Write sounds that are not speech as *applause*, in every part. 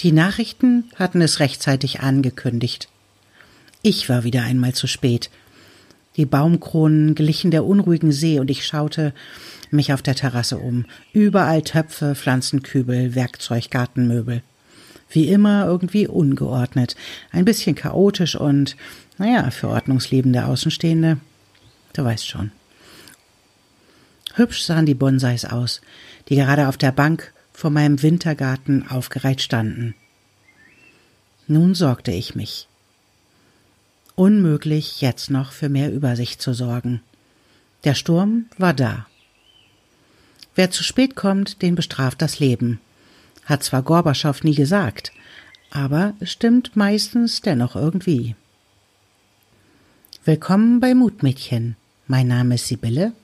Die Nachrichten hatten es rechtzeitig angekündigt. Ich war wieder einmal zu spät. Die Baumkronen glichen der unruhigen See und ich schaute mich auf der Terrasse um. Überall Töpfe, Pflanzenkübel, Werkzeug, Gartenmöbel. Wie immer irgendwie ungeordnet, ein bisschen chaotisch und, naja, für ordnungsliebende Außenstehende, du weißt schon. Hübsch sahen die Bonsais aus, die gerade auf der Bank vor meinem Wintergarten aufgereiht standen. Nun sorgte ich mich. Unmöglich, jetzt noch für mehr Übersicht zu sorgen. Der Sturm war da. Wer zu spät kommt, den bestraft das Leben. Hat zwar Gorbatschow nie gesagt, aber stimmt meistens dennoch irgendwie. Willkommen bei Mutmädchen. Mein Name ist Sibylle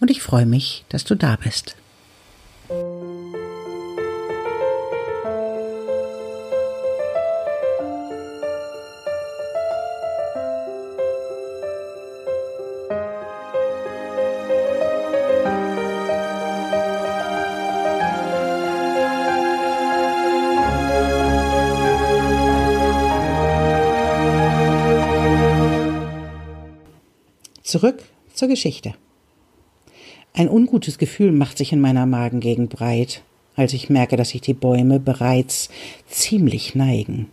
und ich freue mich, dass du da bist. Zurück zur Geschichte. Ein ungutes Gefühl macht sich in meiner Magengegend breit, als ich merke, dass sich die Bäume bereits ziemlich neigen.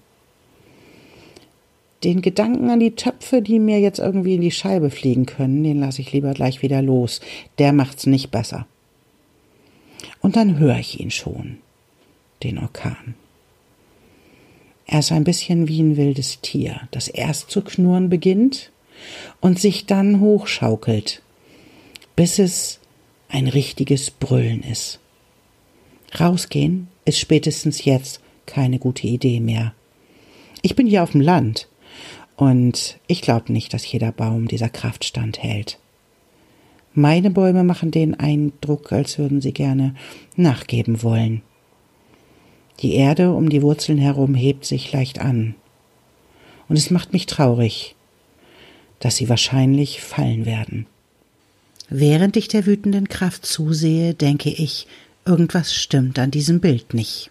Den Gedanken an die Töpfe, die mir jetzt irgendwie in die Scheibe fliegen können, den lasse ich lieber gleich wieder los. Der macht's nicht besser. Und dann höre ich ihn schon, den Orkan. Er ist ein bisschen wie ein wildes Tier, das erst zu knurren beginnt und sich dann hochschaukelt, bis es ein richtiges Brüllen ist. Rausgehen ist spätestens jetzt keine gute Idee mehr. Ich bin hier auf dem Land und ich glaube nicht, dass jeder Baum dieser Kraft standhält. Meine Bäume machen den Eindruck, als würden sie gerne nachgeben wollen. Die Erde um die Wurzeln herum hebt sich leicht an. Und es macht mich traurig, dass sie wahrscheinlich fallen werden. Während ich der wütenden Kraft zusehe, denke ich, irgendwas stimmt an diesem Bild nicht.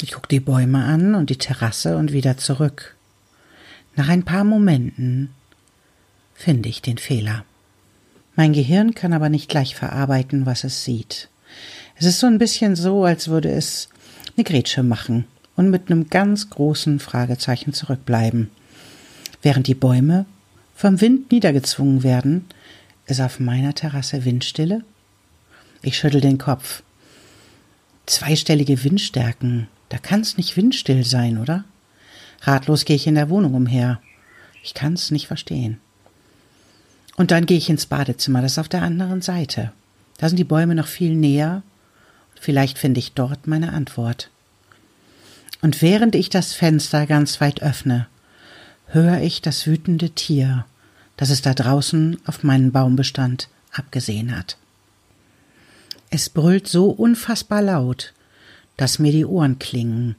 Ich gucke die Bäume an und die Terrasse und wieder zurück. Nach ein paar Momenten finde ich den Fehler. Mein Gehirn kann aber nicht gleich verarbeiten, was es sieht. Es ist so ein bisschen so, als würde es eine Grätsche machen und mit einem ganz großen Fragezeichen zurückbleiben. Während die Bäume vom Wind niedergezwungen werden, ist auf meiner Terrasse Windstille. Ich schüttel den Kopf. Zweistellige Windstärken, da kann's nicht windstill sein, oder? Ratlos gehe ich in der Wohnung umher. Ich kann's nicht verstehen. Und dann gehe ich ins Badezimmer, das ist auf der anderen Seite. Da sind die Bäume noch viel näher. Vielleicht finde ich dort meine Antwort. Und während ich das Fenster ganz weit öffne, höre ich das wütende Tier, das es da draußen auf meinen Baumbestand abgesehen hat. Es brüllt so unfassbar laut, dass mir die Ohren klingen.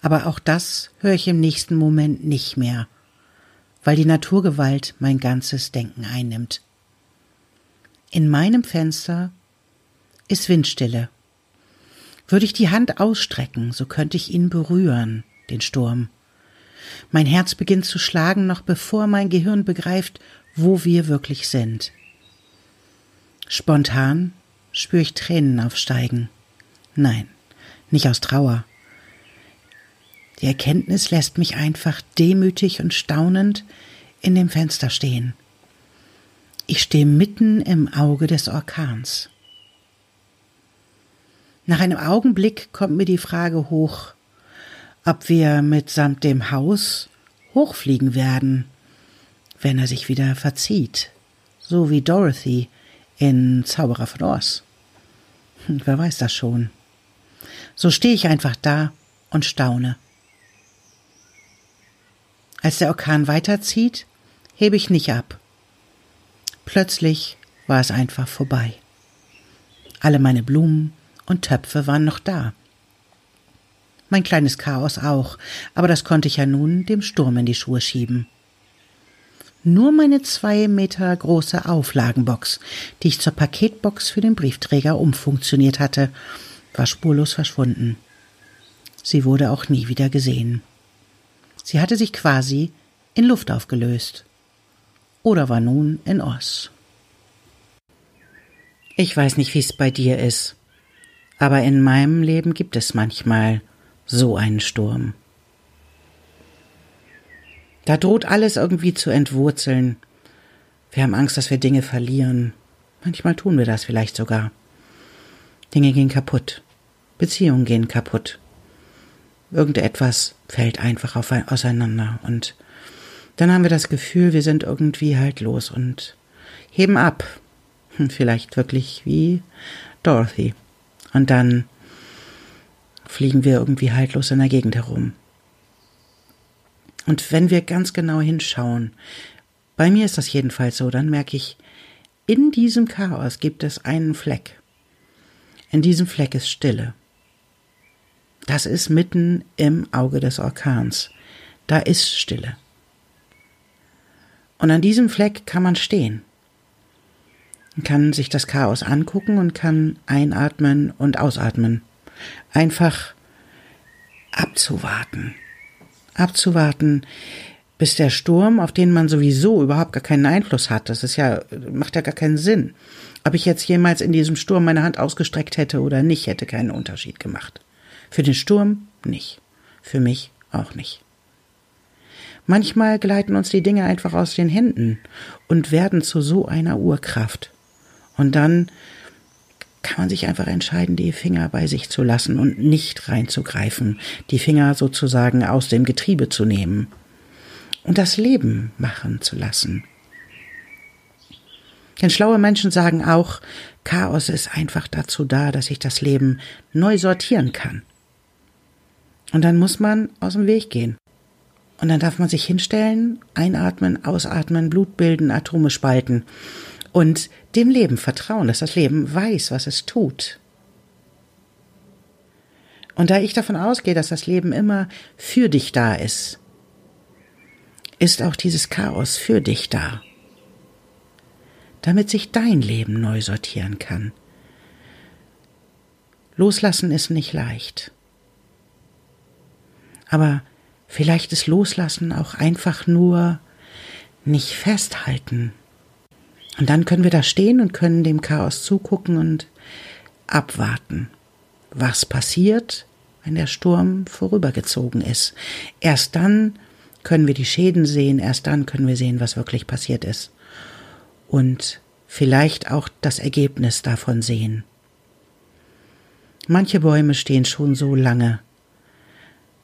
Aber auch das höre ich im nächsten Moment nicht mehr, weil die Naturgewalt mein ganzes Denken einnimmt. In meinem Fenster ist Windstille. Würde ich die Hand ausstrecken, so könnte ich ihn berühren, den Sturm. Mein Herz beginnt zu schlagen, noch bevor mein Gehirn begreift, wo wir wirklich sind. Spontan spüre ich Tränen aufsteigen. Nein, nicht aus Trauer. Die Erkenntnis lässt mich einfach demütig und staunend in dem Fenster stehen. Ich stehe mitten im Auge des Orkans. Nach einem Augenblick kommt mir die Frage hoch, ob wir mitsamt dem Haus hochfliegen werden, wenn er sich wieder verzieht, so wie Dorothy in Zauberer von Oz. Hm, wer weiß das schon. So stehe ich einfach da und staune. Als der Orkan weiterzieht, hebe ich nicht ab. Plötzlich war es einfach vorbei. Alle meine Blumen und Töpfe waren noch da. Mein kleines Chaos auch, aber das konnte ich ja nun dem Sturm in die Schuhe schieben. Nur meine zwei Meter große Auflagenbox, die ich zur Paketbox für den Briefträger umfunktioniert hatte, war spurlos verschwunden. sie wurde auch nie wieder gesehen. Sie hatte sich quasi in Luft aufgelöst oder war nun in Oz. Ich weiß nicht, wie es bei dir ist, aber in meinem Leben gibt es manchmal so einen Sturm. Da droht alles irgendwie zu entwurzeln. Wir haben Angst, dass wir Dinge verlieren. Manchmal tun wir das vielleicht sogar. Dinge gehen kaputt. Beziehungen gehen kaputt. Irgendetwas fällt einfach auf, auseinander und dann haben wir das Gefühl, wir sind irgendwie halt los und heben ab. *laughs* Vielleicht wirklich wie Dorothy. Und dann fliegen wir irgendwie haltlos in der Gegend herum. Und wenn wir ganz genau hinschauen, bei mir ist das jedenfalls so, dann merke ich, in diesem Chaos gibt es einen Fleck. In diesem Fleck ist Stille. Das ist mitten im Auge des Orkans. Da ist Stille. Und an diesem Fleck kann man stehen. Man kann sich das Chaos angucken und kann einatmen und ausatmen. Einfach abzuwarten abzuwarten, bis der Sturm, auf den man sowieso überhaupt gar keinen Einfluss hat, das ist ja, macht ja gar keinen Sinn. Ob ich jetzt jemals in diesem Sturm meine Hand ausgestreckt hätte oder nicht, hätte keinen Unterschied gemacht. Für den Sturm nicht. Für mich auch nicht. Manchmal gleiten uns die Dinge einfach aus den Händen und werden zu so einer Urkraft. Und dann kann man sich einfach entscheiden, die Finger bei sich zu lassen und nicht reinzugreifen, die Finger sozusagen aus dem Getriebe zu nehmen und das Leben machen zu lassen. Denn schlaue Menschen sagen auch, Chaos ist einfach dazu da, dass ich das Leben neu sortieren kann. Und dann muss man aus dem Weg gehen. Und dann darf man sich hinstellen, einatmen, ausatmen, Blut bilden, Atome spalten und dem Leben vertrauen, dass das Leben weiß, was es tut. Und da ich davon ausgehe, dass das Leben immer für dich da ist, ist auch dieses Chaos für dich da, damit sich dein Leben neu sortieren kann. Loslassen ist nicht leicht. Aber vielleicht ist Loslassen auch einfach nur nicht festhalten. Und dann können wir da stehen und können dem Chaos zugucken und abwarten, was passiert, wenn der Sturm vorübergezogen ist. Erst dann können wir die Schäden sehen, erst dann können wir sehen, was wirklich passiert ist. Und vielleicht auch das Ergebnis davon sehen. Manche Bäume stehen schon so lange,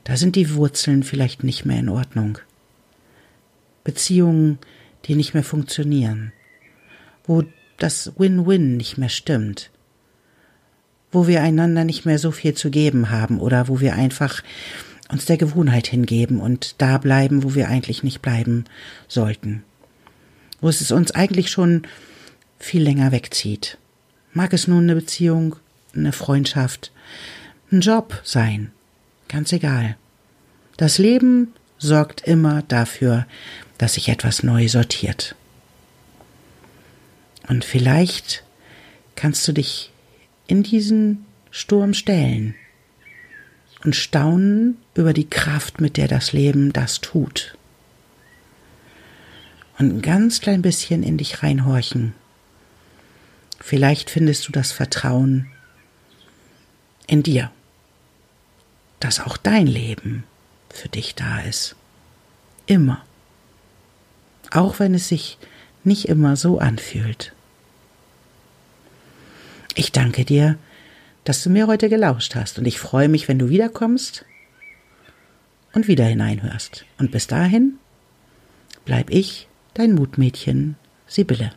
da sind die Wurzeln vielleicht nicht mehr in Ordnung. Beziehungen, die nicht mehr funktionieren wo das Win-Win nicht mehr stimmt, wo wir einander nicht mehr so viel zu geben haben oder wo wir einfach uns der Gewohnheit hingeben und da bleiben, wo wir eigentlich nicht bleiben sollten, wo es uns eigentlich schon viel länger wegzieht. Mag es nun eine Beziehung, eine Freundschaft, ein Job sein, ganz egal. Das Leben sorgt immer dafür, dass sich etwas neu sortiert. Und vielleicht kannst du dich in diesen Sturm stellen und staunen über die Kraft, mit der das Leben das tut. Und ein ganz klein bisschen in dich reinhorchen. Vielleicht findest du das Vertrauen in dir, dass auch dein Leben für dich da ist. Immer. Auch wenn es sich nicht immer so anfühlt. Ich danke dir, dass du mir heute gelauscht hast und ich freue mich, wenn du wiederkommst und wieder hineinhörst. Und bis dahin bleib ich, dein Mutmädchen, Sibylle.